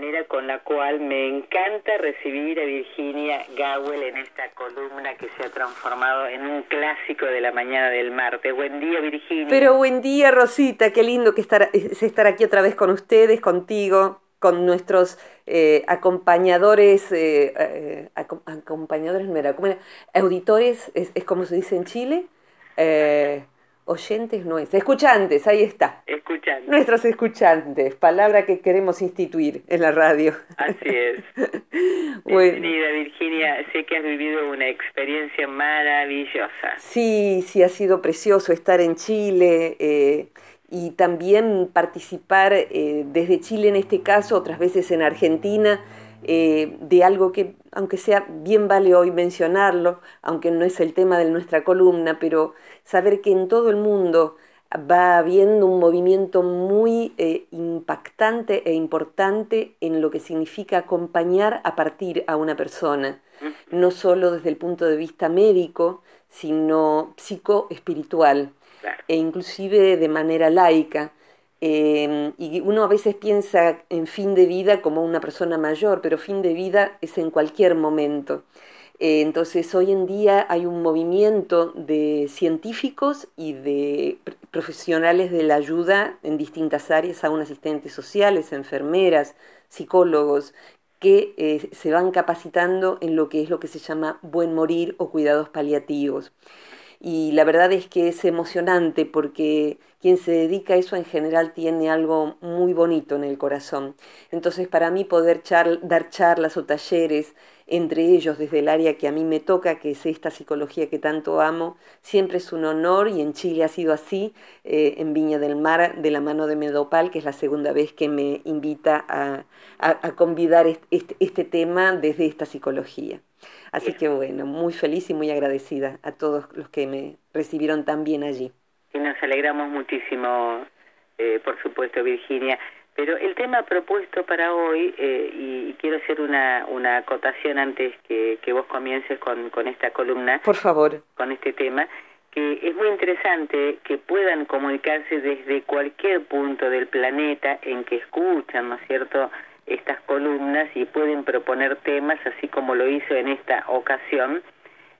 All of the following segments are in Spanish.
manera con la cual me encanta recibir a Virginia Gawel en esta columna que se ha transformado en un clásico de la mañana del martes. Buen día, Virginia. Pero buen día, Rosita. Qué lindo que estar, es estar aquí otra vez con ustedes, contigo, con nuestros eh, acompañadores, eh, eh, acompañadores, no era, auditores, es, es, como se dice en Chile. Oyentes no es, escuchantes, ahí está. Escuchantes. Nuestros escuchantes, palabra que queremos instituir en la radio. Así es. Bienvenida Virginia, sé que has vivido una experiencia maravillosa. Sí, sí, ha sido precioso estar en Chile eh, y también participar eh, desde Chile en este caso, otras veces en Argentina eh, de algo que, aunque sea bien vale hoy mencionarlo, aunque no es el tema de nuestra columna, pero saber que en todo el mundo va habiendo un movimiento muy eh, impactante e importante en lo que significa acompañar a partir a una persona, no solo desde el punto de vista médico, sino psicoespiritual e inclusive de manera laica Em, y uno a veces piensa en fin de vida como una persona mayor, pero fin de vida es en cualquier momento. Eh, entonces hoy en día hay un movimiento de científicos y de profesionales de la ayuda en distintas áreas, aún asistentes sociales, enfermeras, psicólogos, que eh, se van capacitando en lo que es lo que se llama buen morir o cuidados paliativos. Y la verdad es que es emocionante porque quien se dedica a eso en general tiene algo muy bonito en el corazón. Entonces para mí poder dar charlas o talleres entre ellos desde el área que a mí me toca, que es esta psicología que tanto amo, siempre es un honor y en Chile ha sido así, eh, en Viña del Mar, de la mano de Medopal, que es la segunda vez que me invita a, a, convidar este, este tema desde esta psicología. Así que bueno, muy feliz y muy agradecida a todos los que me recibieron tan bien allí. Y nos alegramos muchísimo, eh, por supuesto, Virginia. Pero el tema propuesto para hoy, eh, y, quiero hacer una, una acotación antes que, que vos comiences con, con esta columna. Por favor. Con este tema, que es muy interesante que puedan comunicarse desde cualquier punto del planeta en que escuchan, ¿no es cierto?, estas columnas y pueden proponer temas, así como lo hizo en esta ocasión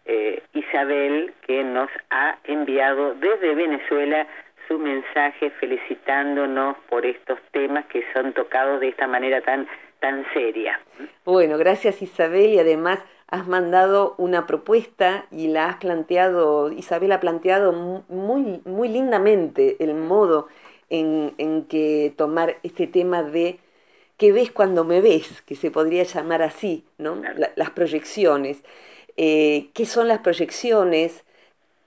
eh, Isabel, que nos ha enviado desde Venezuela su mensaje felicitándonos por estos temas que son tocados de esta manera tan, tan seria. Bueno, gracias Isabel y además has mandado una propuesta y la has planteado, Isabel ha planteado muy, muy lindamente el modo en, en que tomar este tema de qué ves cuando me ves, que se podría llamar así, ¿no? las proyecciones. Eh, qué son las proyecciones,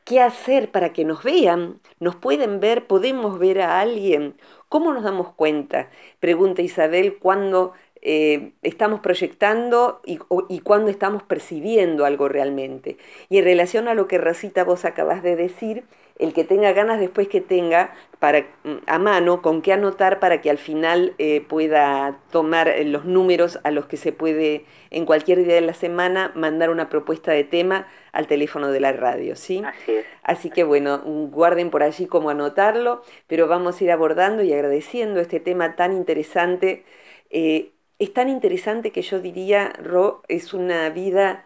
qué hacer para que nos vean, nos pueden ver, podemos ver a alguien, ¿cómo nos damos cuenta? Pregunta Isabel, ¿cuándo eh, estamos proyectando y, y cuándo estamos percibiendo algo realmente? Y en relación a lo que Rosita vos acabas de decir, el que tenga ganas después que tenga para, mm, a mano con qué anotar para que al final eh, pueda tomar eh, los números a los que se puede en cualquier día de la semana mandar una propuesta de tema al teléfono de la radio, ¿sí? Así es. Así que bueno, guarden por allí cómo anotarlo, pero vamos a ir abordando y agradeciendo este tema tan interesante. Eh, es tan interesante que yo diría, Ro, es una vida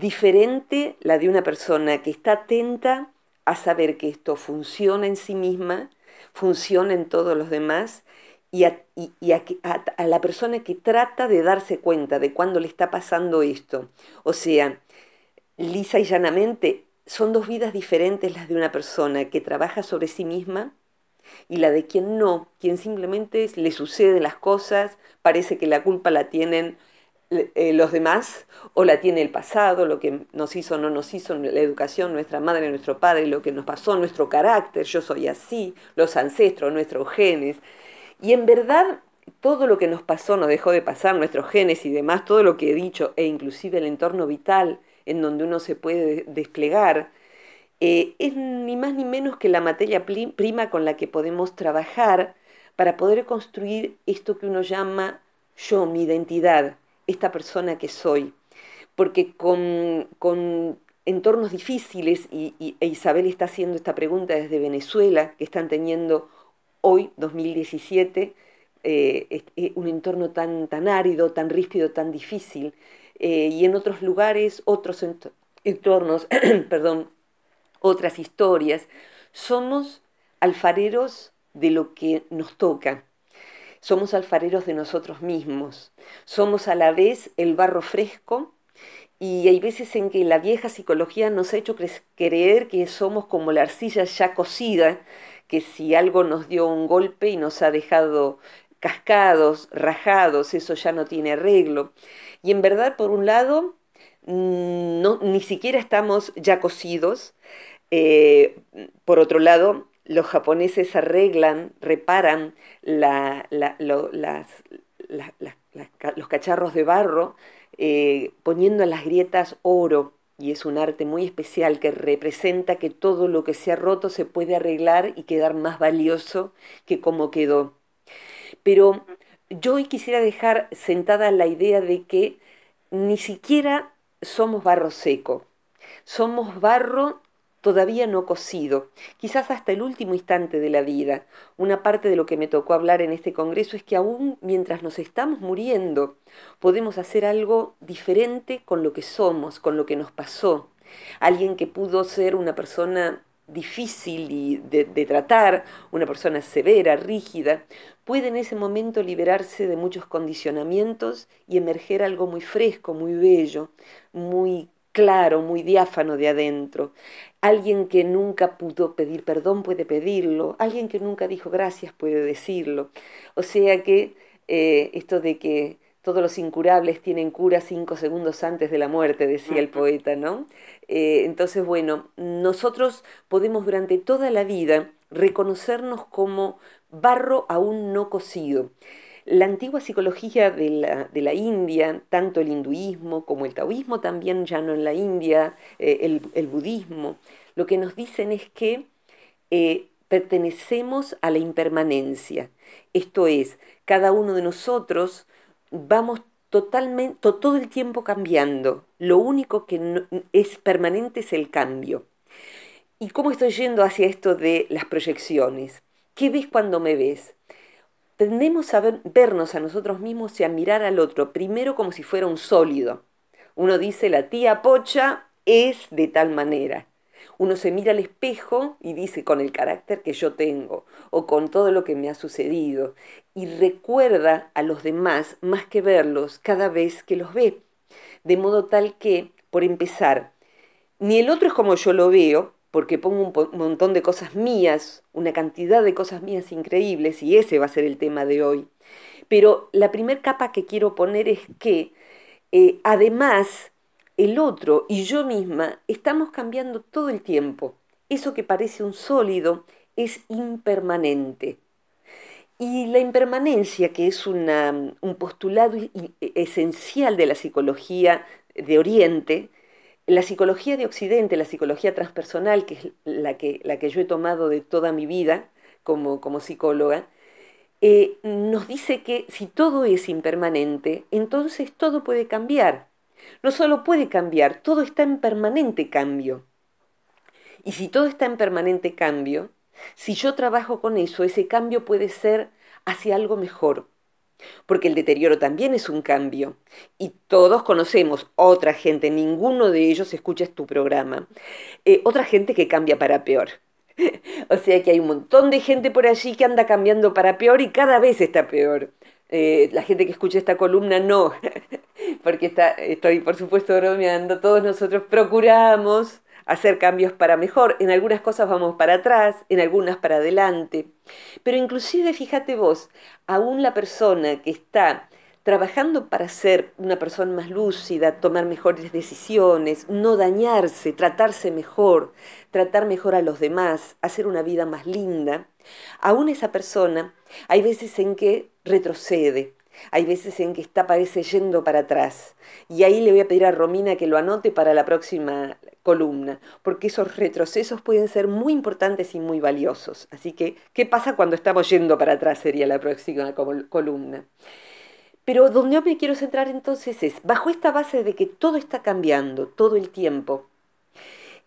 diferente la de una persona que está atenta a saber que esto funciona en sí misma, funciona en todos los demás y, a, la persona que trata de darse cuenta de cuándo le está pasando esto. O sea, lisa y llanamente, son dos vidas diferentes las de una persona que trabaja sobre sí misma y la de quien no, quien simplemente le suceden las cosas, parece que la culpa la tienen eh, los demás o la tiene el pasado, lo que nos hizo o no nos hizo la educación, nuestra madre, nuestro padre, lo que nos pasó, nuestro carácter, yo soy así, los ancestros, nuestros genes. Y en verdad todo lo que nos pasó, nos dejó de pasar, nuestros genes y demás, todo lo que he dicho, e inclusive el entorno vital en donde uno se puede desplegar, eh, es ni más ni menos que la materia prima con la que podemos trabajar para poder construir esto que uno llama yo, mi identidad, esta persona que soy. Porque con, con entornos difíciles, y, e Isabel está haciendo esta pregunta desde Venezuela, que están teniendo hoy, 2017, eh, un entorno tan, tan árido, tan ríspido, tan difícil, eh, y en otros lugares, otros entornos, perdón, otras historias. Somos alfareros de lo que nos toca. Somos alfareros de nosotros mismos. Somos a la vez el barro fresco y hay veces en que la vieja psicología nos ha hecho creer que somos como la arcilla ya cocida, que si algo nos dio un golpe y nos ha dejado cascados, rajados, eso ya no tiene arreglo. Y en verdad, por un lado, mm, ni siquiera estamos ya cocidos. Eh, por otro lado, los japoneses arreglan, reparan las, los cacharros de barro eh, poniendo en las grietas oro. Y es un arte muy especial que representa que todo lo que se ha roto se puede arreglar y quedar más valioso que como quedó. Pero yo hoy quisiera dejar sentada la idea de que ni siquiera somos barro seco, somos barro todavía no cocido, quizás hasta el último instante de la vida. Una parte de lo que me tocó hablar en este Congreso es que aún mientras nos estamos muriendo, podemos hacer algo diferente con lo que somos, con lo que nos pasó. Alguien que pudo ser una persona difícil de, de, tratar, una persona severa, rígida, puede en ese momento liberarse de muchos condicionamientos y emerger algo muy fresco, muy bello, muy claro, muy diáfano de adentro. Alguien que nunca pudo pedir perdón puede pedirlo, alguien que nunca dijo gracias puede decirlo. O sea que eh, esto de que todos los incurables tienen cura cinco segundos antes de la muerte, decía el poeta, ¿no? Eh, entonces, bueno, nosotros podemos durante toda la vida reconocernos como barro aún no cocido. La antigua psicología de la, India, tanto el hinduismo como el taoísmo también ya no en la India, eh, el, budismo, lo que nos dicen es que eh, pertenecemos a la impermanencia. Esto es, cada uno de nosotros vamos totalmente, todo el tiempo cambiando. Lo único que es permanente es el cambio. ¿Y cómo estoy yendo hacia esto de las proyecciones? ¿Qué ves cuando me ves? Tendemos a vernos a nosotros mismos y a mirar al otro, primero como si fuera un sólido. Uno dice, la tía Pocha es de tal manera. Uno se mira al espejo y dice con el carácter que yo tengo o con todo lo que me ha sucedido y recuerda a los demás más que verlos cada vez que los ve. De modo tal que, por empezar, ni el otro es como yo lo veo, porque pongo un, montón de cosas mías, una cantidad de cosas mías increíbles, y ese va a ser el tema de hoy. Pero la primera capa que quiero poner es que eh, además el otro y yo misma estamos cambiando todo el tiempo. Eso que parece un sólido es impermanente. Y la impermanencia, que es un postulado esencial de la psicología de Oriente, la psicología de Occidente, la psicología transpersonal, que es la que, la que yo he tomado de toda mi vida como, como psicóloga, eh, nos dice que si todo es impermanente, entonces todo puede cambiar. No solo puede cambiar, todo está en permanente cambio. Y si todo está en permanente cambio, si yo trabajo con eso, ese cambio puede ser hacia algo mejor, porque el deterioro también es un cambio. Y todos conocemos otra gente, ninguno de ellos escucha tu programa, eh, otra gente que cambia para peor. o sea que hay un montón de gente por allí que anda cambiando para peor y cada vez está peor. Eh, la gente que escucha esta columna no, porque está, estoy por supuesto bromeando, todos nosotros procuramos hacer cambios para mejor. En algunas cosas vamos para atrás, en algunas para adelante. Pero inclusive, fíjate vos, aún la persona que está trabajando para ser una persona más lúcida, tomar mejores decisiones, no dañarse, tratarse mejor, tratar mejor a los demás, hacer una vida más linda, aún esa persona hay veces en que retrocede, hay veces en que está parece yendo para atrás. Y ahí le voy a pedir a Romina que lo anote para la próxima columna, porque esos retrocesos pueden ser muy importantes y muy valiosos. Así que, ¿qué pasa cuando estamos yendo para atrás? Sería la próxima columna. Pero donde yo me quiero centrar entonces es, bajo esta base de que todo está cambiando todo el tiempo,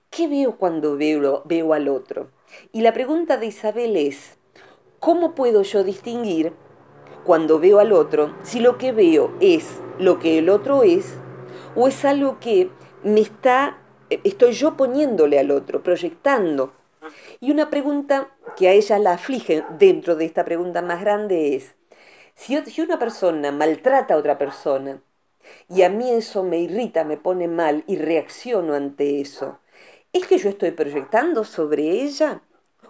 ¿qué veo cuando veo, veo al otro? Y la pregunta de Isabel es, ¿cómo puedo yo distinguir cuando veo al otro si lo que veo es lo que el otro es o es algo que me está, estoy yo poniéndole al otro, proyectando. Y una pregunta que a ella la aflige dentro de esta pregunta más grande es, si, una persona maltrata a otra persona y a mí eso me irrita, me pone mal y reacciono ante eso, ¿es que yo estoy proyectando sobre ella?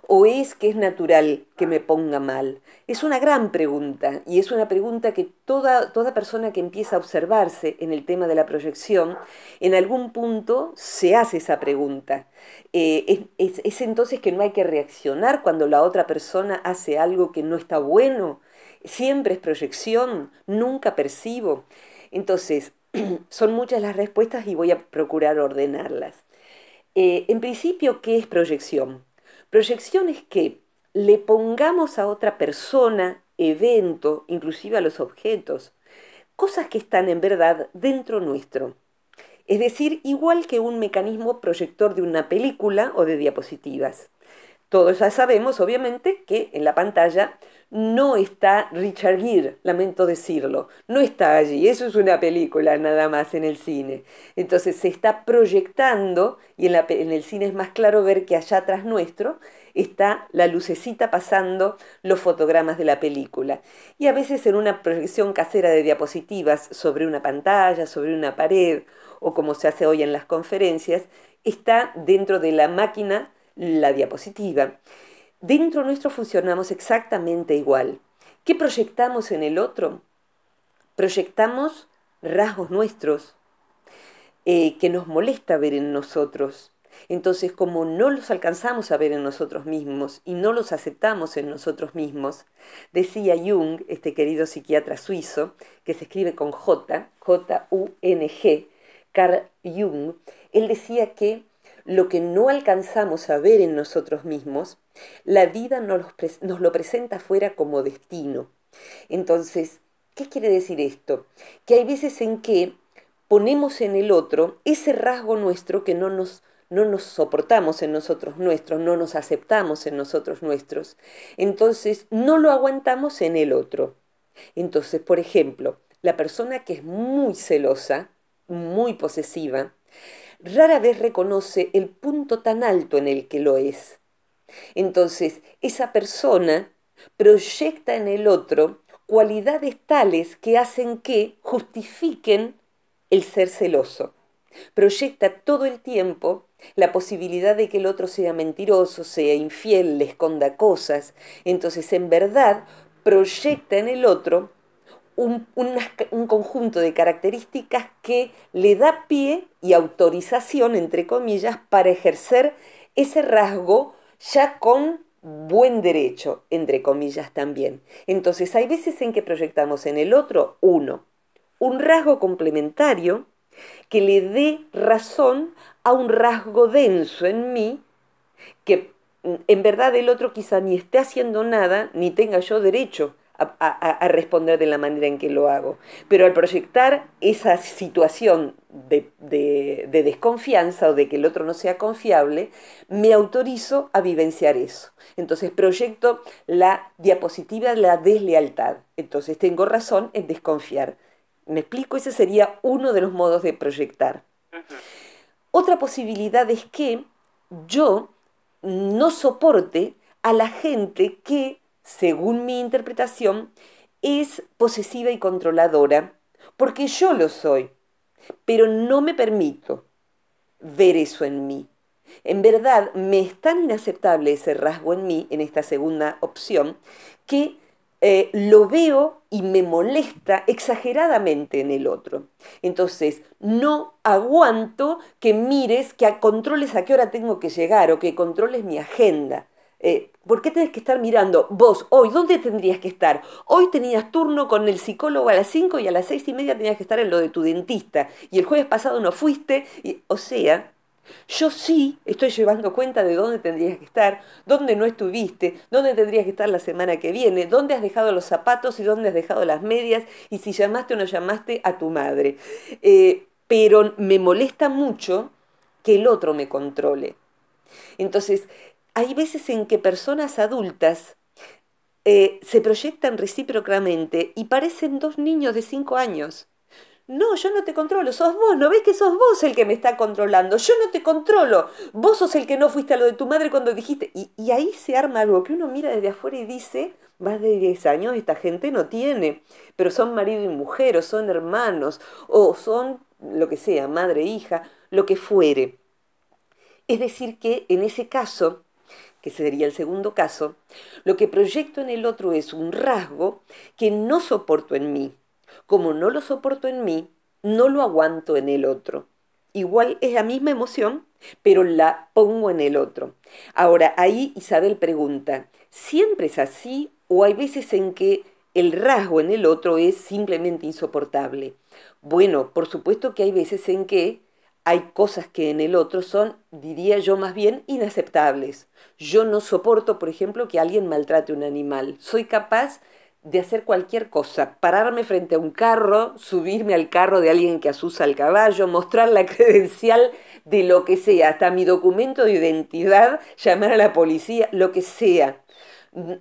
¿O es que es natural que me ponga mal? Es una gran pregunta y es una pregunta que toda, toda persona que empieza a observarse en el tema de la proyección, en algún punto se hace esa pregunta. Eh, es, es entonces que no hay que reaccionar cuando la otra persona hace algo que no está bueno. Siempre es proyección, nunca percibo. Entonces, son muchas las respuestas y voy a procurar ordenarlas. Eh, en principio, ¿qué es proyección? Proyección es que le pongamos a otra persona, evento, inclusive a los objetos, cosas que están en verdad dentro nuestro. Es decir, igual que un mecanismo proyector de una película o de diapositivas. Todos ya sabemos, obviamente, que en la pantalla no está Richard Gere, lamento decirlo, no está allí, eso es una película nada más en el cine. Entonces se está proyectando y en, en el cine es más claro ver que allá atrás nuestro está la lucecita pasando los fotogramas de la película. Y a veces en una proyección casera de diapositivas sobre una pantalla, sobre una pared, o como se hace hoy en las conferencias, está dentro de la máquina la diapositiva. Dentro nuestro funcionamos exactamente igual. ¿Qué proyectamos en el otro? Proyectamos rasgos nuestros eh, que nos molesta ver en nosotros. Entonces, como no los alcanzamos a ver en nosotros mismos y no los aceptamos en nosotros mismos, decía Jung, este querido psiquiatra suizo, que se escribe con J, J-U-N-G, Carl Jung, él decía que lo que no alcanzamos a ver en nosotros mismos, la vida nos, lo presenta afuera como destino. Entonces, ¿qué quiere decir esto? Que hay veces en que ponemos en el otro ese rasgo nuestro que no nos, no nos soportamos en nosotros nuestros, no nos aceptamos en nosotros nuestros. Entonces, no lo aguantamos en el otro. Entonces, por ejemplo, la persona que es muy celosa, muy posesiva, rara vez reconoce el punto tan alto en el que lo es. Entonces, esa persona proyecta en el otro cualidades tales que hacen que justifiquen el ser celoso. Proyecta todo el tiempo la posibilidad de que el otro sea mentiroso, sea infiel, le esconda cosas. Entonces, en verdad, proyecta en el otro un, conjunto de características que le da pie y autorización, entre comillas, para ejercer ese rasgo ya con buen derecho, entre comillas también. Entonces hay veces en que proyectamos en el otro, uno, un rasgo complementario que le dé razón a un rasgo denso en mí que mm, en verdad el otro quizá ni esté haciendo nada, ni tenga yo derecho a, responder de la manera en que lo hago. Pero al proyectar esa situación de, de, desconfianza o de que el otro no sea confiable, me autorizo a vivenciar eso. Entonces proyecto la diapositiva de la deslealtad. Entonces tengo razón en desconfiar. ¿Me explico? Ese sería uno de los modos de proyectar. Otra posibilidad es que yo no soporte a la gente que según mi interpretación, es posesiva y controladora, porque yo lo soy, pero no me permito ver eso en mí. En verdad, me es tan inaceptable ese rasgo en mí, en esta segunda opción, que eh, lo veo y me molesta exageradamente en el otro. Entonces, no aguanto que mires, que controles a qué hora tengo que llegar o que controles mi agenda. Eh, ¿Por qué tenés que estar mirando vos hoy? ¿Dónde tendrías que estar? Hoy tenías turno con el psicólogo a las 5 y a las seis y media tenías que estar en lo de tu dentista. Y el jueves pasado no fuiste. o sea, yo sí estoy llevando cuenta de dónde tendrías que estar, dónde no estuviste, dónde tendrías que estar la semana que viene, dónde has dejado los zapatos y dónde has dejado las medias y si llamaste o no llamaste a tu madre. Eh, pero me molesta mucho que el otro me controle. Entonces, hay veces en que personas adultas eh, se proyectan recíprocamente y parecen dos niños de cinco años. No, yo no te controlo, sos vos, ¿no ves que sos vos el que me está controlando? Yo no te controlo, vos sos el que no fuiste a lo de tu madre cuando dijiste... Y, y ahí se arma algo que uno mira desde afuera y dice, más de 10 años esta gente no tiene, pero son marido y mujer, o son hermanos, o son lo que sea, madre, hija, lo que fuere. Es decir, que en ese caso, que sería el segundo caso, lo que proyecto en el otro es un rasgo que no soporto en mí, como no lo soporto en mí, no lo aguanto en el otro. Igual es la misma emoción, pero la pongo en el otro. Ahora, ahí Isabel pregunta, ¿siempre es así o hay veces en que el rasgo en el otro es simplemente insoportable? Bueno, por supuesto que hay veces en que hay cosas que en el otro son, diría yo más bien, inaceptables. Yo no soporto, por ejemplo, que alguien maltrate un animal. Soy capaz de hacer cualquier cosa, pararme frente a un carro, subirme al carro de alguien que asusa el caballo, mostrar la credencial de lo que sea, hasta mi documento de identidad, llamar a la policía, lo que sea.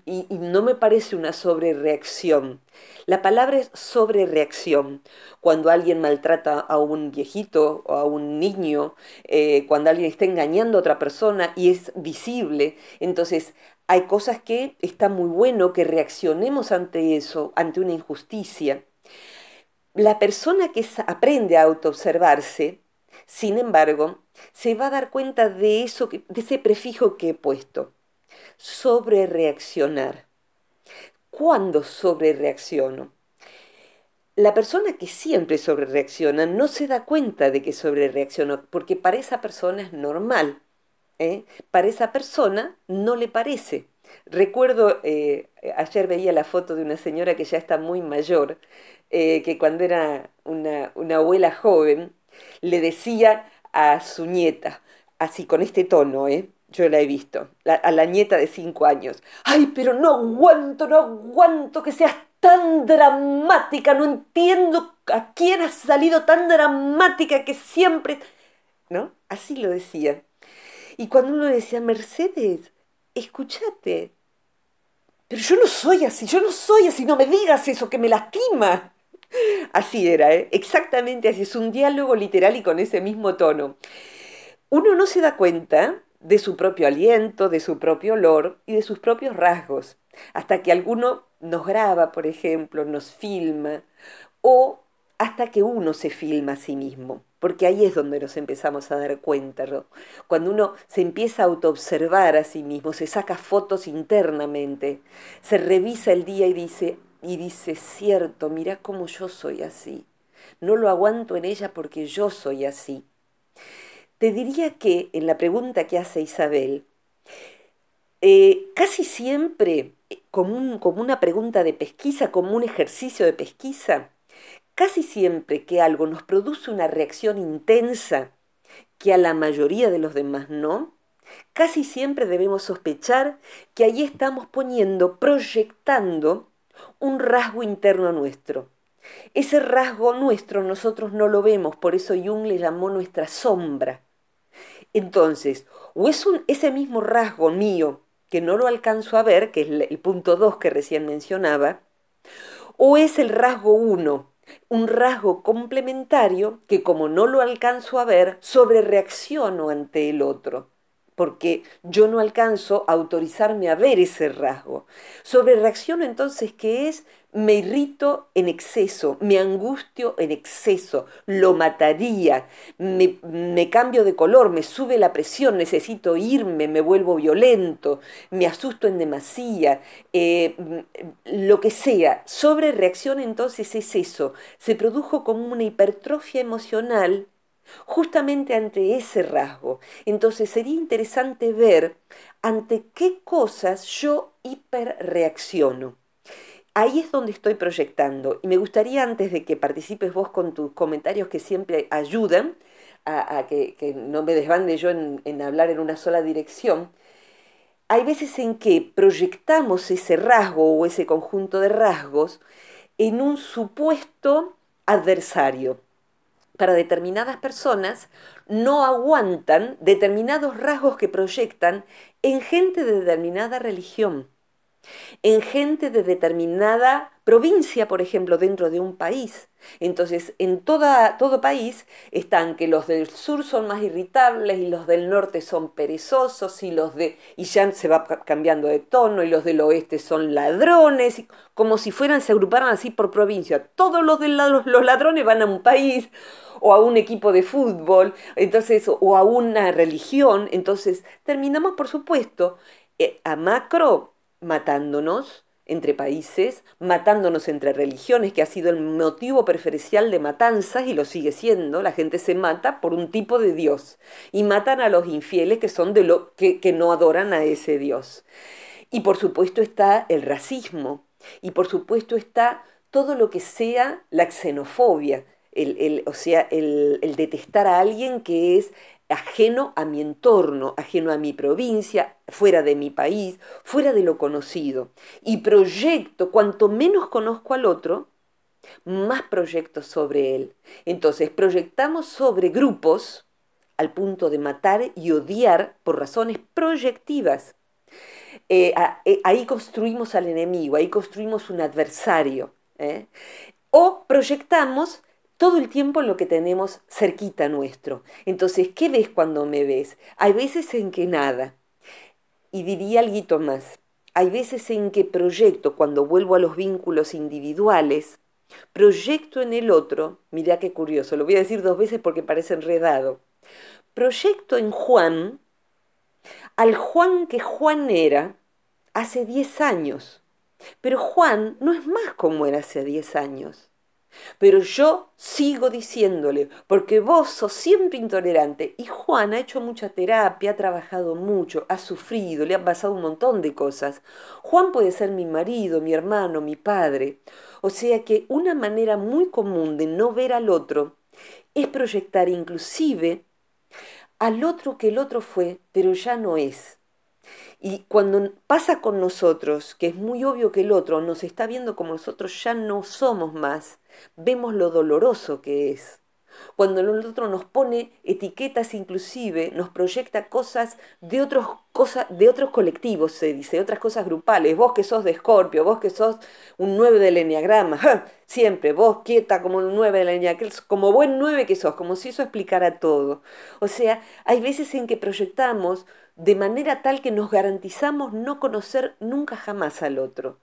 Y, no me parece una sobrereacción. La palabra es sobrereacción. Cuando alguien maltrata a un viejito o a un niño, eh, cuando alguien está engañando a otra persona y es visible, entonces hay cosas que está muy bueno que reaccionemos ante eso, ante una injusticia. La persona que aprende a autoobservarse, sin embargo, se va a dar cuenta de eso, de ese prefijo que he puesto. Sobre reaccionar. ¿Cuándo sobre reacciono? La persona que siempre sobre reacciona no se da cuenta de que sobre reaccionó, porque para esa persona es normal. ¿eh? Para esa persona no le parece. Recuerdo, eh, ayer veía la foto de una señora que ya está muy mayor, eh, que cuando era una, abuela joven, le decía a su nieta, así con este tono, yo la he visto, a la nieta de cinco años, ay, pero no aguanto, no aguanto que seas tan dramática, no entiendo a quién has salido tan dramática que siempre... ¿No? Así lo decía. Y cuando uno decía, Mercedes, escúchate, pero yo no soy así, yo no soy así, no me digas eso, que me lastima. Así era, ¿eh? exactamente así, es un diálogo literal y con ese mismo tono. Uno no se da cuenta de su propio aliento, de su propio olor y de sus propios rasgos, hasta que alguno nos graba, por ejemplo, nos filma, o hasta que uno se filma a sí mismo porque ahí es donde nos empezamos a dar cuenta. Cuando uno se empieza a autoobservar a sí mismo, se saca fotos internamente, se revisa el día y dice, y dice, cierto, mira cómo yo soy así. No lo aguanto en ella porque yo soy así. Te diría que en la pregunta que hace Isabel, eh, casi siempre, eh, como, como una pregunta de pesquisa, como un ejercicio de pesquisa, Casi siempre que algo nos produce una reacción intensa que a la mayoría de los demás no, casi siempre debemos sospechar que allí estamos poniendo, proyectando un rasgo interno nuestro. Ese rasgo nuestro nosotros no lo vemos, por eso Jung le llamó nuestra sombra. Entonces, o es un, ese mismo rasgo mío que no lo alcanzo a ver, que es el punto 2 que recién mencionaba, o es el rasgo 1, un rasgo complementario que como no lo alcanzo a ver, sobre reacciono ante el otro porque yo no alcanzo a autorizarme a ver ese rasgo. Sobre reacciono entonces, ¿qué es? Me irrito en exceso, me angustio en exceso, lo mataría, me, cambio de color, me sube la presión, necesito irme, me vuelvo violento, me asusto en demasía, eh, lo que sea. Sobre reacción entonces es eso, se produjo como una hipertrofia emocional justamente ante ese rasgo. Entonces sería interesante ver ante qué cosas yo hiperreacciono. Ahí es donde estoy proyectando y me gustaría antes de que participes vos con tus comentarios que siempre ayudan a, que, no me desbande yo en, en hablar en una sola dirección, hay veces en que proyectamos ese rasgo o ese conjunto de rasgos en un supuesto adversario para determinadas personas no aguantan determinados rasgos que proyectan en gente de determinada religión. En gente de determinada provincia, por ejemplo, dentro de un país. Entonces, en toda, todo país están que los del sur son más irritables y los del norte son perezosos y los de y ya se va cambiando de tono y los del oeste son ladrones, como si fueran se agruparan así por provincia. Todos los de los, ladrones van a un país o a un equipo de fútbol, entonces o a una religión, entonces terminamos por supuesto eh, a macro matándonos entre países, matándonos entre religiones, que ha sido el motivo preferencial de matanzas y lo sigue siendo. La gente se mata por un tipo de Dios y matan a los infieles que son de lo que, no adoran a ese Dios. Y por supuesto está el racismo y por supuesto está todo lo que sea la xenofobia, el, o sea, el, el detestar a alguien que es ajeno a mi entorno, ajeno a mi provincia, fuera de mi país, fuera de lo conocido. Y proyecto, cuanto menos conozco al otro, más proyecto sobre él. Entonces, proyectamos sobre grupos al punto de matar y odiar por razones proyectivas. Eh, eh, ahí construimos al enemigo, ahí construimos un adversario. ¿eh? O proyectamos todo el tiempo lo que tenemos cerquita nuestro. Entonces, ¿qué ves cuando me ves? Hay veces en que nada. Y diría algo más. Hay veces en que proyecto, cuando vuelvo a los vínculos individuales, proyecto en el otro, mira qué curioso, lo voy a decir dos veces porque parece enredado, proyecto en Juan al Juan que Juan era hace 10 años, pero Juan no es más como era hace 10 años. Pero yo sigo diciéndole, porque vos sos siempre intolerante. Y Juan ha hecho mucha terapia, ha trabajado mucho, ha sufrido, le han pasado un montón de cosas. Juan puede ser mi marido, mi hermano, mi padre. O sea que una manera muy común de no ver al otro es proyectar inclusive al otro que el otro fue, pero ya no es. Y cuando pasa con nosotros, que es muy obvio que el otro nos está viendo como nosotros ya no somos más, vemos lo doloroso que es. Cuando el otro nos pone etiquetas inclusive, nos proyecta cosas de otros, cosas, de otros colectivos, se dice, otras cosas grupales. Vos que sos de Escorpio, vos que sos un 9 del Enneagrama, siempre, vos quieta como un 9 del Enneagrama, como buen 9 que sos, como si eso explicara todo. O sea, hay veces en que proyectamos de manera tal que nos garantizamos no conocer nunca jamás al otro.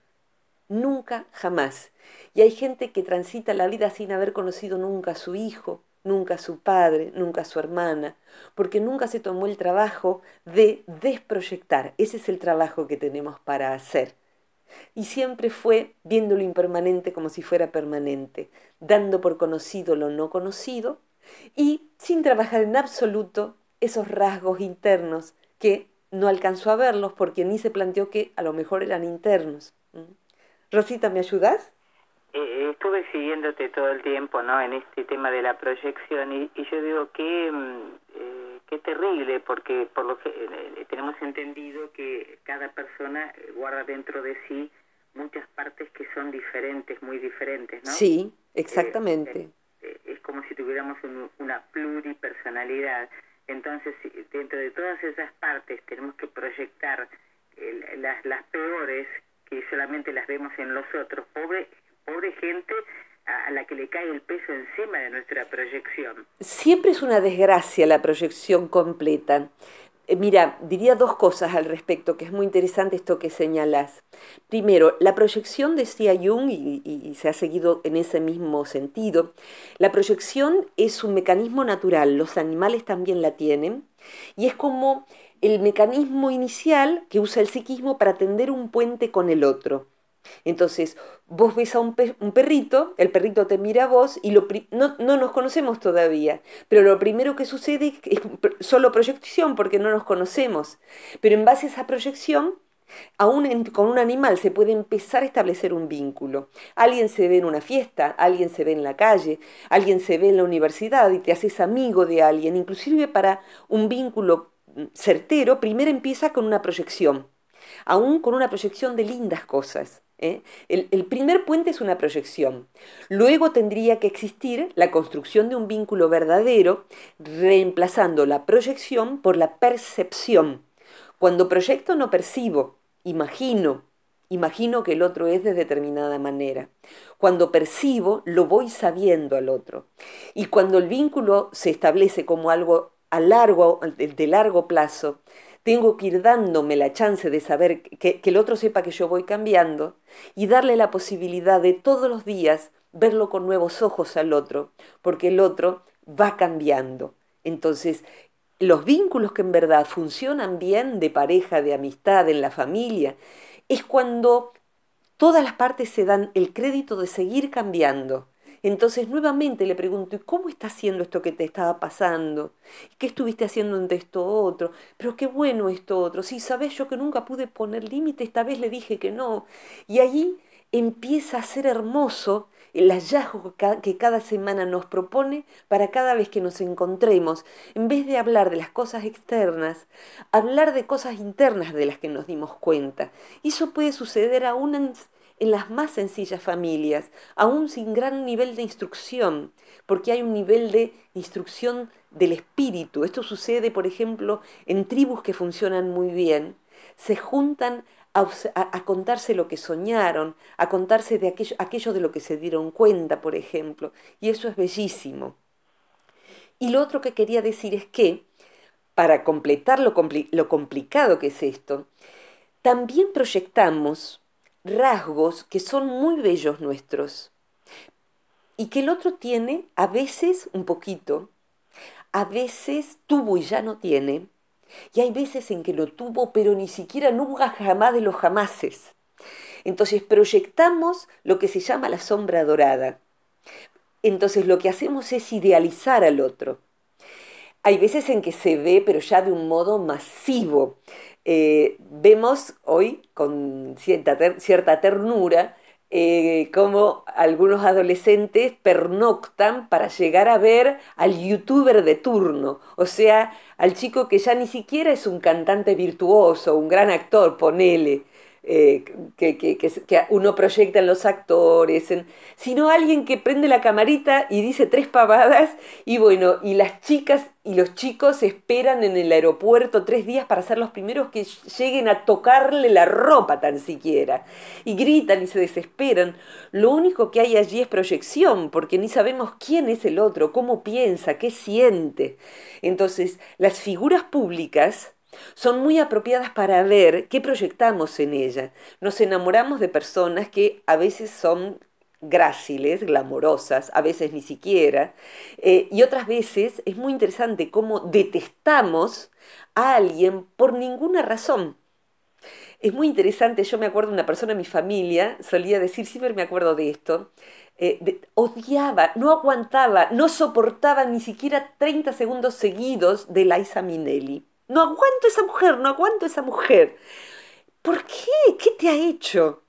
Nunca jamás. Y hay gente que transita la vida sin haber conocido nunca a su hijo, nunca a su padre, nunca a su hermana, porque nunca se tomó el trabajo de desproyectar. Ese es el trabajo que tenemos para hacer. Y siempre fue viendo lo impermanente como si fuera permanente, dando por conocido lo no conocido y sin trabajar en absoluto esos rasgos internos que no alcanzó a verlos porque ni se planteó que a lo mejor eran internos. Rosita, ¿me ayudas? Eh, estuve siguiéndote todo el tiempo, ¿no? En este tema de la proyección y, yo digo que mm, eh, qué terrible porque por lo que eh, tenemos entendido que cada persona guarda dentro de sí muchas partes que son diferentes, muy diferentes, ¿no? Sí, exactamente. es como si tuviéramos una pluripersonalidad. Entonces, dentro de todas esas partes tenemos que proyectar las, las peores que solamente las vemos en los otros. Pobre, pobre gente a la que le cae el peso encima de nuestra proyección. Siempre es una desgracia la proyección completa. Eh, mira, diría dos cosas al respecto, que es muy interesante esto que señalas. Primero, la proyección, decía Jung, y, y, se ha seguido en ese mismo sentido, la proyección es un mecanismo natural, los animales también la tienen, y es como el mecanismo inicial que usa el psiquismo para tender un puente con el otro. Entonces, vos ves a un, perrito, el perrito te mira a vos y lo no, no, nos conocemos todavía, pero lo primero que sucede es solo proyección porque no nos conocemos. Pero en base a esa proyección, aún con un animal se puede empezar a establecer un vínculo. Alguien se ve en una fiesta, alguien se ve en la calle, alguien se ve en la universidad y te haces amigo de alguien, inclusive para un vínculo certero, primero empieza con una proyección, aún con una proyección de lindas cosas. ¿eh? El, el, primer puente es una proyección. Luego tendría que existir la construcción de un vínculo verdadero, reemplazando la proyección por la percepción. Cuando proyecto no percibo, imagino, imagino que el otro es de determinada manera. Cuando percibo, lo voy sabiendo al otro. Y cuando el vínculo se establece como algo a largo, de largo plazo, tengo que ir dándome la chance de saber que, que, el otro sepa que yo voy cambiando y darle la posibilidad de todos los días verlo con nuevos ojos al otro, porque el otro va cambiando. Entonces, los vínculos que en verdad funcionan bien de pareja, de amistad, en la familia, es cuando todas las partes se dan el crédito de seguir cambiando. Entonces nuevamente le pregunto, ¿y cómo está haciendo esto que te estaba pasando? ¿Qué estuviste haciendo ante esto otro? Pero qué bueno esto otro. Sí, sabes, yo que nunca pude poner límite, esta vez le dije que no. Y ahí empieza a ser hermoso el hallazgo que cada semana nos propone para cada vez que nos encontremos, en vez de hablar de las cosas externas, hablar de cosas internas de las que nos dimos cuenta. Y eso puede suceder aún en, en las más sencillas familias, aún sin gran nivel de instrucción, porque hay un nivel de instrucción del espíritu. Esto sucede, por ejemplo, en tribus que funcionan muy bien. Se juntan a, contarse lo que soñaron, a contarse de aquello, de lo que se dieron cuenta, por ejemplo. Y eso es bellísimo. Y lo otro que quería decir es que, para completar lo complicado que es esto, también proyectamos rasgos que son muy bellos nuestros y que el otro tiene a veces un poquito, a veces tuvo y ya no tiene, y hay veces en que lo tuvo, pero ni siquiera nunca jamás de los jamases. Entonces proyectamos lo que se llama la sombra dorada. Entonces lo que hacemos es idealizar al otro. Hay veces en que se ve, pero ya de un modo masivo. Eh, vemos hoy con cierta, cierta ternura eh, cómo algunos adolescentes pernoctan para llegar a ver al youtuber de turno, o sea, al chico que ya ni siquiera es un cantante virtuoso, un gran actor, ponele, eh, que, que, que, uno proyecta en los actores, sino alguien que prende la camarita y dice tres pavadas y bueno, y las chicas y los chicos esperan en el aeropuerto tres días para ser los primeros que lleguen a tocarle la ropa tan siquiera. Y gritan y se desesperan. Lo único que hay allí es proyección, porque ni sabemos quién es el otro, cómo piensa, qué siente. Entonces, las figuras públicas son muy apropiadas para ver qué proyectamos en ella. Nos enamoramos de personas que a veces son gráciles, glamorosas, a veces ni siquiera, eh, y otras veces es muy interesante cómo detestamos a alguien por ninguna razón. Es muy interesante, yo me acuerdo de una persona en mi familia, solía decir, siempre me acuerdo de esto, eh, odiaba, no aguantaba, no soportaba ni siquiera 30 segundos seguidos de Liza Minnelli. No aguanto esa mujer, no aguanto esa mujer. ¿Por qué? ¿Qué te ha hecho?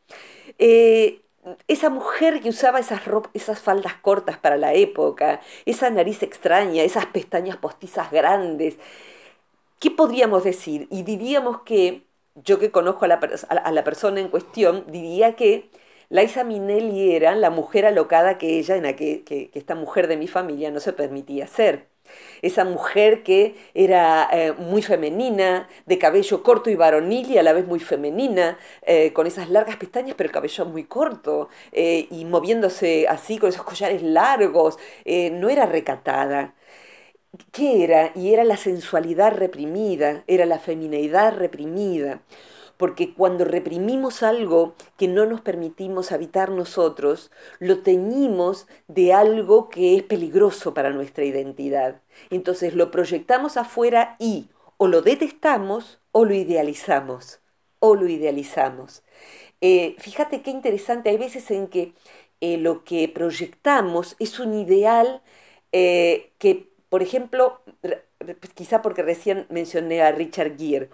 Eh, esa mujer que usaba esas, esas faldas cortas para la época, esa nariz extraña, esas pestañas postizas grandes. ¿Qué podríamos decir? Y diríamos que, yo que conozco a la, a la persona en cuestión, diría que Laisa Minelli era la mujer alocada que ella, en que, que esta mujer de mi familia no se permitía ser esa mujer que era eh, muy femenina, de cabello corto y varonil y a la vez muy femenina, eh, con esas largas pestañas pero el cabello muy corto eh, y moviéndose así con esos collares largos, no era recatada. ¿Qué era? Y era la sensualidad reprimida, era la femineidad reprimida porque cuando reprimimos algo que no nos permitimos habitar nosotros, lo teñimos de algo que es peligroso para nuestra identidad. Entonces lo proyectamos afuera y o lo detestamos o lo idealizamos, o lo idealizamos. Eh, fíjate qué interesante, hay veces en que eh, lo que proyectamos es un ideal eh, que, por ejemplo, quizá porque recién mencioné a Richard Gere,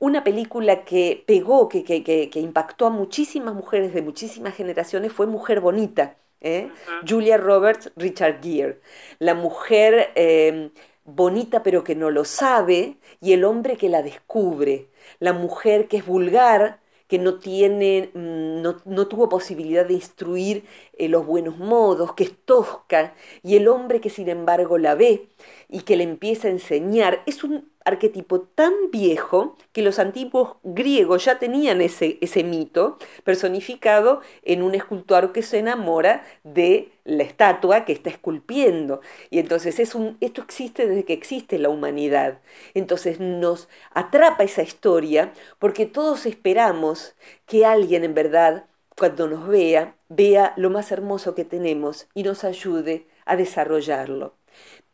una película que pegó, que, que, que, impactó a muchísimas mujeres de muchísimas generaciones fue Mujer Bonita. ¿eh? Julia Roberts, Richard Gere. La mujer em, bonita pero que no lo sabe y el hombre que la descubre. La mujer que es vulgar, que no, tiene, mm, no, tuvo posibilidad de instruir eh, los buenos modos, que es tosca, y el hombre que sin embargo la ve y que le empieza a enseñar. Es un arquetipo tan viejo que los antiguos griegos ya tenían ese, ese mito personificado en un escultor que se enamora de la estatua que está esculpiendo. Y entonces es un, esto existe desde que existe la humanidad. Entonces nos atrapa esa historia porque todos esperamos que alguien en verdad, cuando nos vea, vea lo más hermoso que tenemos y nos ayude a desarrollarlo.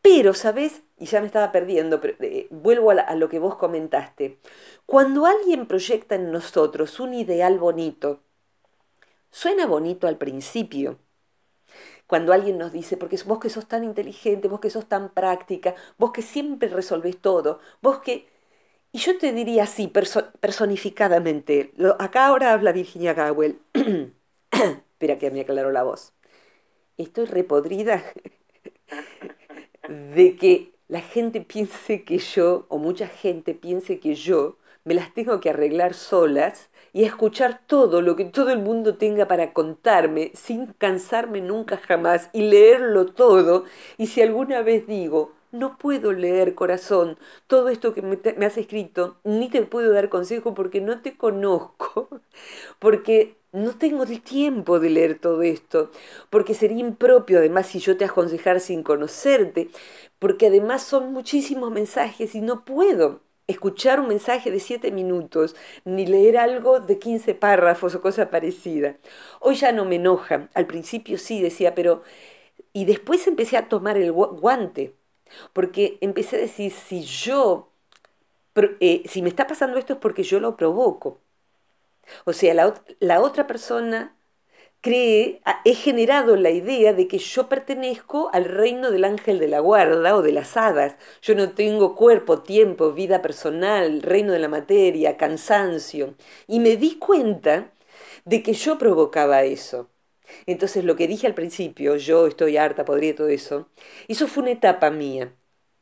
Pero, ¿sabes? Y ya me estaba perdiendo, pero eh, vuelvo a, lo que vos comentaste. Cuando alguien proyecta en nosotros un ideal bonito, suena bonito al principio. Cuando alguien nos dice, porque vos que sos tan inteligente, vos que sos tan práctica, vos que siempre resolvés todo, vos que... Y yo te diría así, personificadamente, acá ahora habla Virginia Gowell. Espera que me aclaró la voz. Estoy repodrida de que la gente piense que yo, o mucha gente piense que yo, me las tengo que arreglar solas y escuchar todo lo que todo el mundo tenga para contarme sin cansarme nunca jamás y leerlo todo. Y si alguna vez digo, no puedo leer corazón. Todo esto que me, has escrito, ni te puedo dar consejo porque no te conozco, porque no tengo el tiempo de leer todo esto, porque sería impropio además si yo te aconsejara sin conocerte, porque además son muchísimos mensajes y no puedo escuchar un mensaje de siete minutos, ni leer algo de 15 párrafos o cosa parecida. Hoy ya no me enoja, al principio sí decía, pero... Y después empecé a tomar el guante, porque empecé a decir, si yo, eh, si me está pasando esto es porque yo lo provoco. O sea, la, otra persona cree, he generado la idea de que yo pertenezco al reino del ángel de la guarda o de las hadas. Yo no tengo cuerpo, tiempo, vida personal, reino de la materia, cansancio. Y me di cuenta de que yo provocaba eso. Entonces lo que dije al principio, yo estoy harta, podría todo eso, eso fue una etapa mía.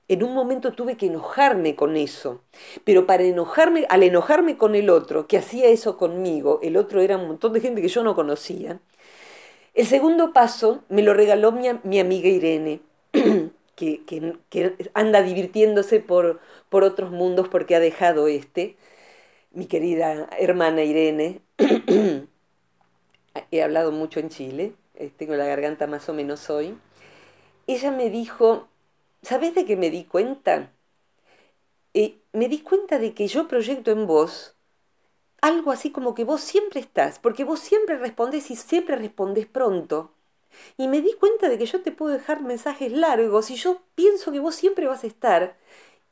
En un momento tuve que enojarme con eso, pero para enojarme, al enojarme con el otro, que hacía eso conmigo, el otro era un montón de gente que yo no conocía, el segundo paso me lo regaló mi, amiga Irene, que, que, anda divirtiéndose por, por otros mundos porque ha dejado este, mi querida hermana Irene, he hablado mucho en Chile, eh, tengo la garganta más o menos hoy, ella me dijo, ¿Sabes de qué me di cuenta? Eh, me di cuenta de que yo proyecto en vos algo así como que vos siempre estás, porque vos siempre respondes y siempre respondes pronto. Y me di cuenta de que yo te puedo dejar mensajes largos y yo pienso que vos siempre vas a estar.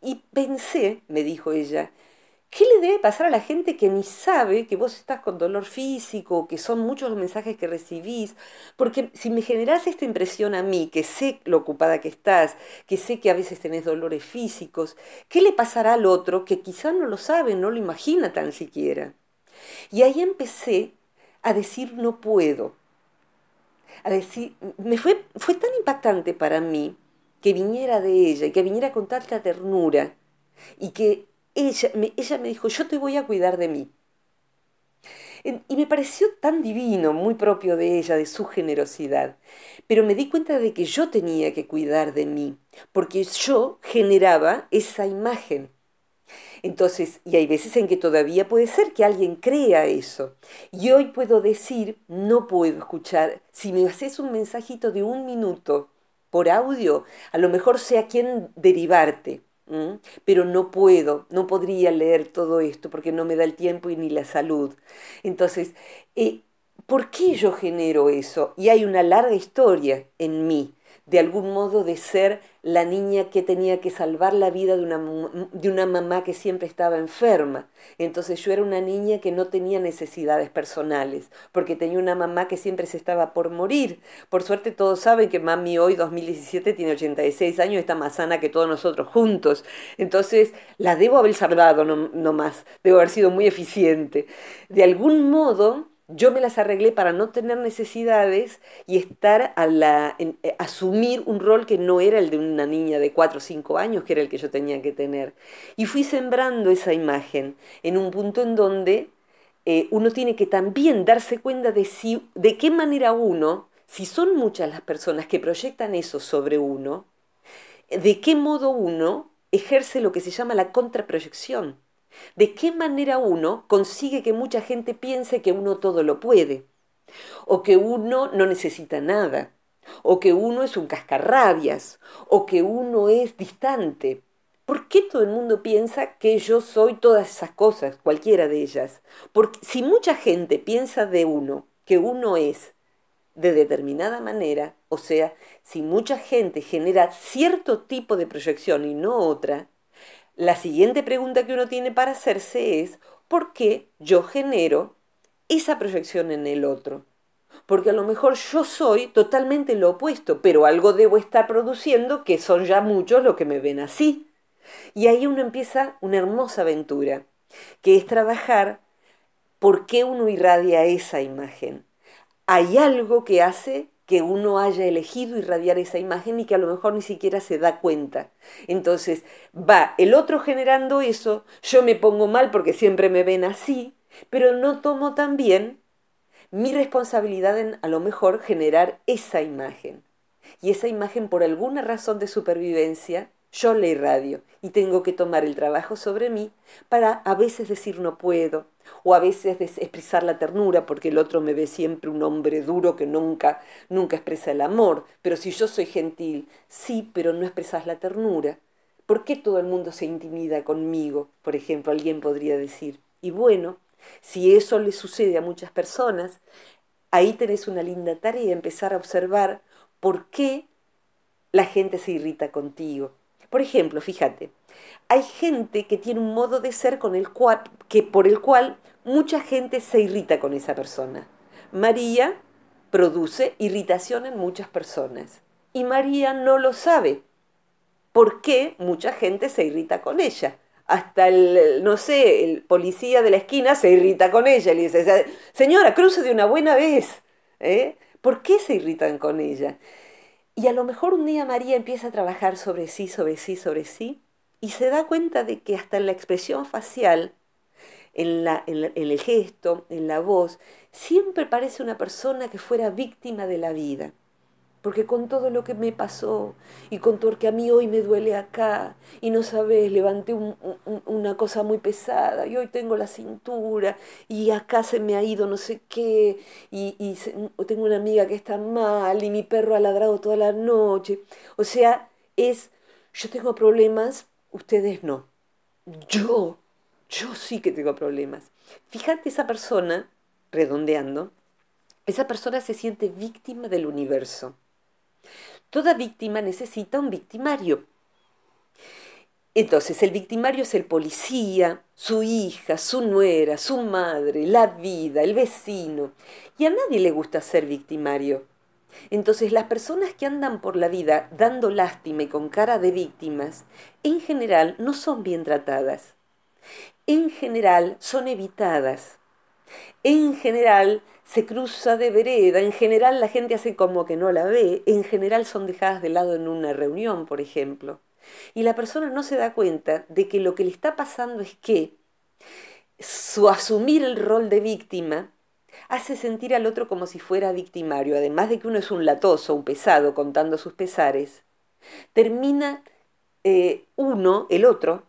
Y pensé, me dijo ella, ¿Qué le debe pasar a la gente que ni sabe que vos estás con dolor físico, que son muchos los mensajes que recibís? Porque si me generás esta impresión a mí, que sé lo ocupada que estás, que sé que a veces tenés dolores físicos, ¿qué le pasará al otro que quizá no lo sabe, no lo imagina tan siquiera? Y ahí empecé a decir no puedo. A decir, me fue, fue tan impactante para mí que viniera de ella y que viniera con tanta ternura y que ella me, ella me dijo, yo te voy a cuidar de mí. Y me pareció tan divino, muy propio de ella, de su generosidad. Pero me di cuenta de que yo tenía que cuidar de mí, porque yo generaba esa imagen. Entonces, y hay veces en que todavía puede ser que alguien crea eso. Y hoy puedo decir, no puedo escuchar. Si me haces un mensajito de un minuto por audio, a lo mejor sé a quién derivarte pero no puedo, no podría leer todo esto porque no me da el tiempo y ni la salud. Entonces, eh, ¿por qué yo genero eso? Y hay una larga historia en mí de algún modo de ser la niña que tenía que salvar la vida de una, de una mamá que siempre estaba enferma. Entonces yo era una niña que no tenía necesidades personales, porque tenía una mamá que siempre se estaba por morir. Por suerte todos saben que mami hoy, 2017, tiene 86 años está más sana que todos nosotros juntos. Entonces la debo haber salvado no, no debo haber sido muy eficiente. De algún modo yo me las arreglé para no tener necesidades y estar a la, eh, asumir un rol que no era el de una niña de 4 o 5 años, que era el que yo tenía que tener. Y fui sembrando esa imagen en un punto en donde eh, uno tiene que también darse cuenta de, si, de qué manera uno, si son muchas las personas que proyectan eso sobre uno, de qué modo uno ejerce lo que se llama la contraproyección. De qué manera uno consigue que mucha gente piense que uno todo lo puede, o que uno no necesita nada, o que uno es un cascarrabias, o que uno es distante. ¿Por qué todo el mundo piensa que yo soy todas esas cosas, cualquiera de ellas? Porque si mucha gente piensa de uno que uno es de determinada manera, o sea, si mucha gente genera cierto tipo de proyección y no otra, la siguiente pregunta que uno tiene para hacerse es, ¿por qué yo genero esa proyección en el otro? Porque a lo mejor yo soy totalmente lo opuesto, pero algo debo estar produciendo que son ya muchos los que me ven así. Y ahí uno empieza una hermosa aventura, que es trabajar por qué uno irradia esa imagen. Hay algo que hace que uno haya elegido irradiar esa imagen y que a lo mejor ni siquiera se da cuenta. Entonces va el otro generando eso, yo me pongo mal porque siempre me ven así, pero no tomo también mi responsabilidad en a lo mejor generar esa imagen. Y esa imagen por alguna razón de supervivencia yo le irradio y tengo que tomar el trabajo sobre mí para a veces decir no puedo, o a veces expresar la ternura porque el otro me ve siempre un hombre duro que nunca, nunca expresa el amor. Pero si yo soy gentil, sí, pero no expresas la ternura. ¿Por qué todo el mundo se intimida conmigo? Por ejemplo, alguien podría decir. Y bueno, si eso le sucede a muchas personas, ahí tenés una linda tarea, empezar a observar por qué la gente se irrita contigo por ejemplo, fíjate, hay gente que tiene un modo de ser con el cual, que por el cual mucha gente se irrita con esa persona. María produce irritación en muchas personas y María no lo sabe. ¿Por qué mucha gente se irrita con ella? Hasta el, no sé, el policía de la esquina se irrita con ella y le dice, señora, cruce de una buena vez. ¿eh? ¿Por qué se irritan con ella? Y a lo mejor un día María empieza a trabajar sobre sí, sobre sí, sobre sí, y se da cuenta de que hasta en la expresión facial, en, la, en, el gesto, en la voz, siempre parece una persona que fuera víctima de la vida porque con todo lo que me pasó y con todo que a mí hoy me duele acá y no sabes, levanté una cosa muy pesada y hoy tengo la cintura y acá se me ha ido no sé qué y, y tengo una amiga que está mal y mi perro ha ladrado toda la noche. O sea, es, yo tengo problemas, ustedes no. Yo, yo sí que tengo problemas. Fíjate esa persona, redondeando, esa persona se siente víctima del universo. Toda víctima necesita un victimario. Entonces, el victimario es el policía, su hija, su nuera, su madre, la vida, el vecino. Y a nadie le gusta ser victimario. Entonces, las personas que andan por la vida dando lástima y con cara de víctimas, en general no son bien tratadas. En general son evitadas. En general se cruza de vereda, en general la gente hace como que no la ve, en general son dejadas de lado en una reunión, por ejemplo. Y la persona no se da cuenta de que lo que le está pasando es que su asumir el rol de víctima hace sentir al otro como si fuera victimario, además de que uno es un latoso, un pesado contando sus pesares, termina eh, uno, el otro,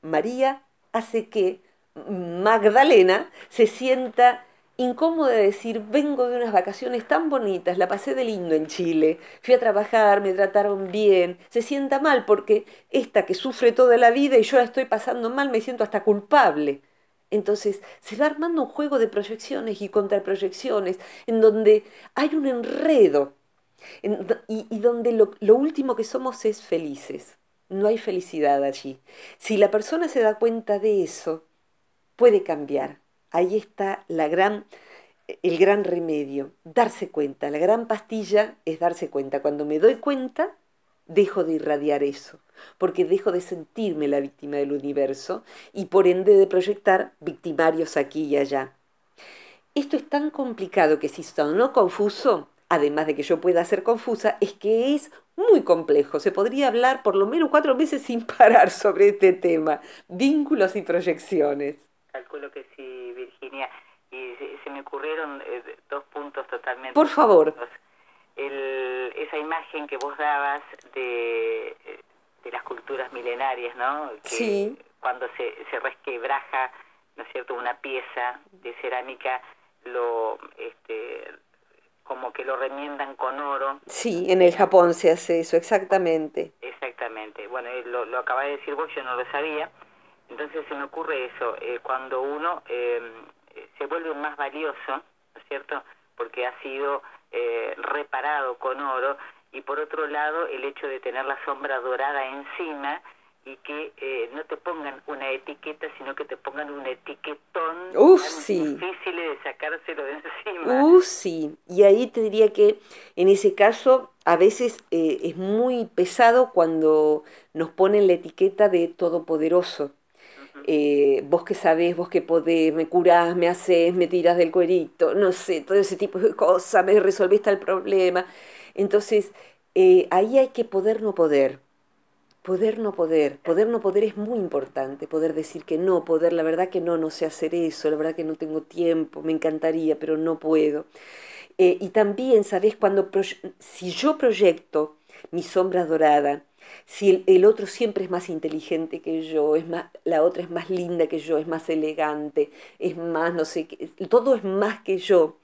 María, hace que Magdalena se sienta incómoda de decir, vengo de unas vacaciones tan bonitas, la pasé de lindo en Chile, fui a trabajar, me trataron bien, se sienta mal porque esta que sufre toda la vida y yo la estoy pasando mal, me siento hasta culpable. Entonces se va armando un juego de proyecciones y contraproyecciones en donde hay un enredo y, donde lo último que somos es felices. No hay felicidad allí. Si la persona se da cuenta de eso, puede cambiar. Ahí está la gran, el gran remedio, darse cuenta. La gran pastilla es darse cuenta. Cuando me doy cuenta, dejo de irradiar eso, porque dejo de sentirme la víctima del universo y por ende de proyectar victimarios aquí y allá. Esto es tan complicado que si no confuso, además de que yo pueda ser confusa, es que es muy complejo. Se podría hablar por lo menos cuatro meses sin parar sobre este tema, vínculos y proyecciones calculo que sí, Virginia. Y se, me ocurrieron eh, dos puntos totalmente. Por favor. esa imagen que vos dabas de, de las culturas milenarias, ¿no? Que Cuando se, se resquebraja, ¿no es cierto?, una pieza de cerámica, lo este, como que lo remiendan con oro. Sí, en el Japón se hace eso, exactamente. Exactamente. Bueno, eh, lo, lo acabas de decir vos, yo no lo sabía. Entonces se me ocurre eso, eh, cuando uno eh, se vuelve más valioso, ¿no es cierto? Porque ha sido eh, reparado con oro, y por otro lado el hecho de tener la sombra dorada encima y que eh, no te pongan una etiqueta, sino que te pongan un etiquetón Uf, sí. difícil de sacárselo de encima. Uh, sí, y ahí te diría que en ese caso a veces eh, es muy pesado cuando nos ponen la etiqueta de todopoderoso. Eh, vos que sabés, vos que podés, me curás, me haces, me tiras del cuerito, no sé, todo ese tipo de cosas, me resolviste el problema. Entonces, eh, ahí hay que poder no poder. Poder no poder. Poder no poder es muy importante. Poder decir que no, poder, la verdad que no, no sé hacer eso, la verdad que no tengo tiempo, me encantaría, pero no puedo. Eh, y también, ¿sabes? Cuando si yo proyecto mi sombra dorada, si el, otro siempre es más inteligente que yo, es más, la otra es más linda que yo, es más elegante, es más, no sé, todo es más que yo.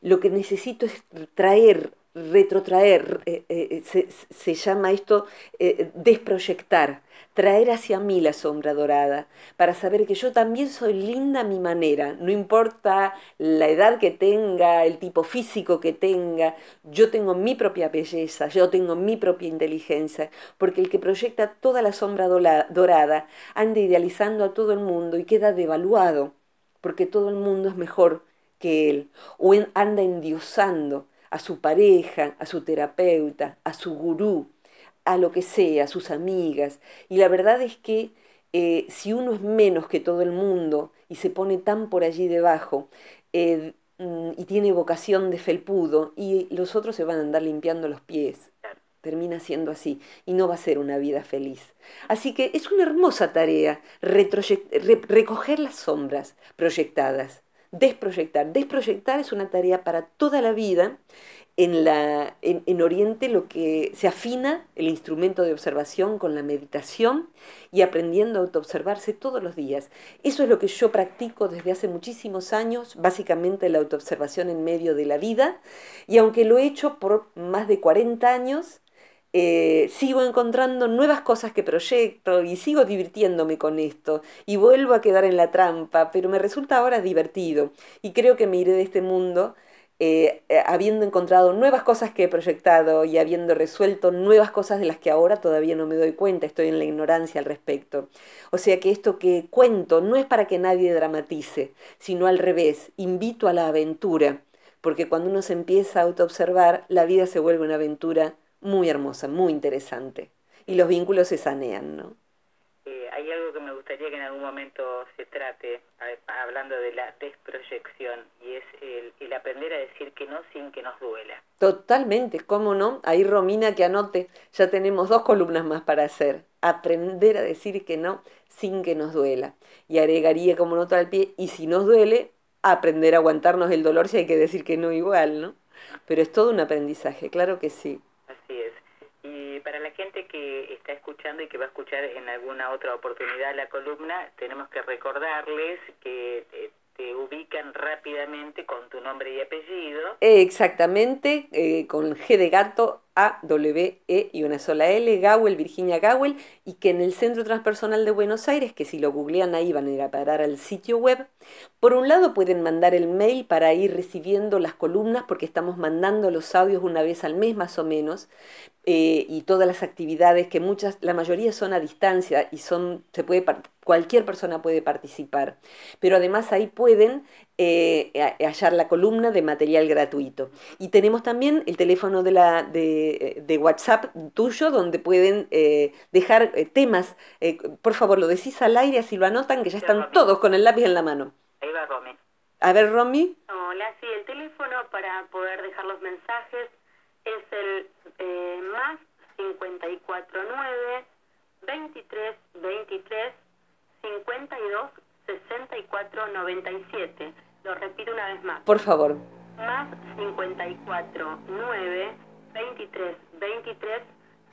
Lo que necesito es traer retrotraer, eh, eh, se, se, llama esto eh, desproyectar, traer hacia mí la sombra dorada, para saber que yo también soy linda a mi manera, no importa la edad que tenga, el tipo físico que tenga, yo tengo mi propia belleza, yo tengo mi propia inteligencia, porque el que proyecta toda la sombra dorada anda idealizando a todo el mundo y queda devaluado, porque todo el mundo es mejor que él, o anda endiosando a su pareja, a su terapeuta, a su gurú, a lo que sea, a sus amigas. Y la verdad es que eh, si uno es menos que todo el mundo y se pone tan por allí debajo eh, mm, y tiene vocación de felpudo y los otros se van a andar limpiando los pies, termina siendo así y no va a ser una vida feliz. Así que es una hermosa tarea recoger las sombras proyectadas desproyectar. Desproyectar es una tarea para toda la vida. En, la, en, Oriente lo que se afina el instrumento de observación con la meditación y aprendiendo a autoobservarse todos los días. Eso es lo que yo practico desde hace muchísimos años, básicamente la autoobservación en medio de la vida. Y aunque lo he hecho por más de 40 años, eh, sigo encontrando nuevas cosas que proyecto y sigo divirtiéndome con esto y vuelvo a quedar en la trampa, pero me resulta ahora divertido y creo que me iré de este mundo eh, eh, habiendo encontrado nuevas cosas que he proyectado y habiendo resuelto nuevas cosas de las que ahora todavía no me doy cuenta, estoy en la ignorancia al respecto. O sea que esto que cuento no es para que nadie dramatice, sino al revés, invito a la aventura, porque cuando uno se empieza a autoobservar, la vida se vuelve una aventura muy hermosa, muy interesante. Y los vínculos se sanean, ¿no? Eh, hay algo que me gustaría que en algún momento se trate, hablando de la desproyección, y es el, el, aprender a decir que no sin que nos duela. Totalmente, ¿cómo no? Ahí Romina que anote, ya tenemos dos columnas más para hacer. Aprender a decir que no sin que nos duela. Y agregaría como nota al pie, y si nos duele, aprender a aguantarnos el dolor si hay que decir que no igual, ¿no? Pero es todo un aprendizaje, claro que sí para la gente que está escuchando y que va a escuchar en alguna otra oportunidad la columna, tenemos que recordarles que eh, te, ubican rápidamente con tu nombre y apellido. Exactamente, eh, con G de gato, A, W, E y una sola L, Gawel, Virginia Gawel, y que en el Centro Transpersonal de Buenos Aires, que si lo googlean ahí van a ir a parar al sitio web, por un lado pueden mandar el mail para ir recibiendo las columnas, porque estamos mandando los audios una vez al mes más o menos, eh, y todas las actividades que muchas, la mayoría son a distancia y son, se puede, cualquier persona puede participar. Pero además ahí pueden eh, hallar la columna de material gratuito. Y tenemos también el teléfono de, la, de, de WhatsApp tuyo donde pueden eh, dejar temas. por favor, lo decís al aire así lo anotan, que ya están todos con el lápiz en la mano. Ahí va Romy. A ver, Romy. Hola, sí, el teléfono para poder dejar los mensajes es el eh, más 549 23 23 52 64 97. Lo repito una vez más. Por favor. más 54 9 23 23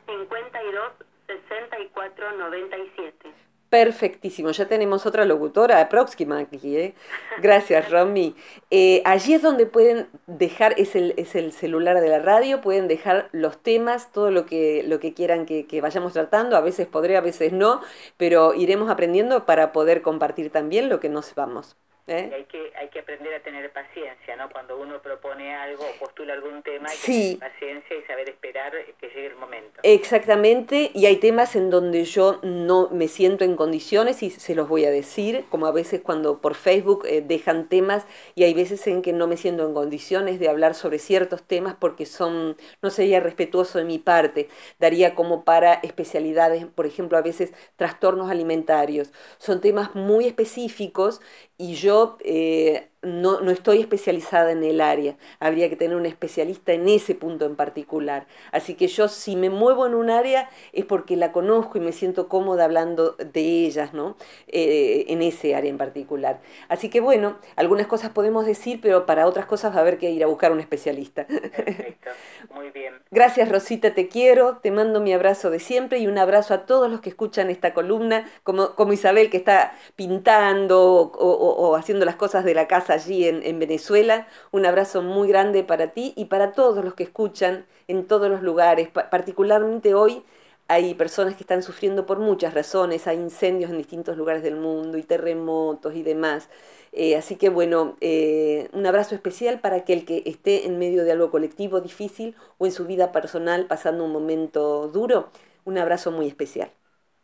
52 64 97. Perfectísimo, ya tenemos otra locutora próxima aquí. ¿eh? Gracias, Romy. Eh, allí es donde pueden dejar, es el, es el celular de la radio, pueden dejar los temas, todo lo que, lo que quieran que, que vayamos tratando. A veces podré, a veces no, pero iremos aprendiendo para poder compartir también lo que nos vamos. ¿Eh? hay, que, hay que aprender a tener paciencia, ¿no? Cuando uno propone algo o postula algún tema, hay que tener paciencia y saber esperar que llegue el momento. Exactamente, y hay temas en donde yo no me siento en condiciones y se los voy a decir, como a veces cuando por Facebook eh, dejan temas y hay veces en que no me siento en condiciones de hablar sobre ciertos temas porque son, no sería respetuoso de mi parte, daría como para especialidades, por ejemplo, a veces trastornos alimentarios. Son temas muy específicos y yo eh, no, no, estoy especializada en el área, habría que tener un especialista en ese punto en particular. Así que yo si me muevo en un área es porque la conozco y me siento cómoda hablando de ellas, ¿no? Eh, en ese área en particular. Así que bueno, algunas cosas podemos decir, pero para otras cosas va a haber que ir a buscar un especialista. Perfecto, muy bien. Gracias Rosita, te quiero, te mando mi abrazo de siempre y un abrazo a todos los que escuchan esta columna, como, como Isabel que está pintando o haciendo las cosas de la casa allí en, Venezuela. Un abrazo muy grande para ti y para todos los que escuchan en todos los lugares. particularmente hoy hay personas que están sufriendo por muchas razones, hay incendios en distintos lugares del mundo y terremotos y demás. Eh, así que bueno, eh, un abrazo especial para aquel que esté en medio de algo colectivo difícil o en su vida personal pasando un momento duro. Un abrazo muy especial.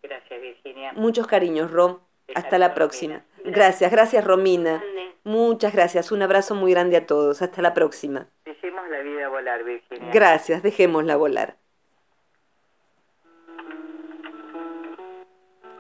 Gracias, Virginia. Muchos cariños, Rom. Hasta la próxima. Gracias, gracias, Romina. Muchas gracias. Un abrazo muy grande a todos. Hasta la próxima. Dejemos la vida volar, Virginia. Gracias, dejémosla volar.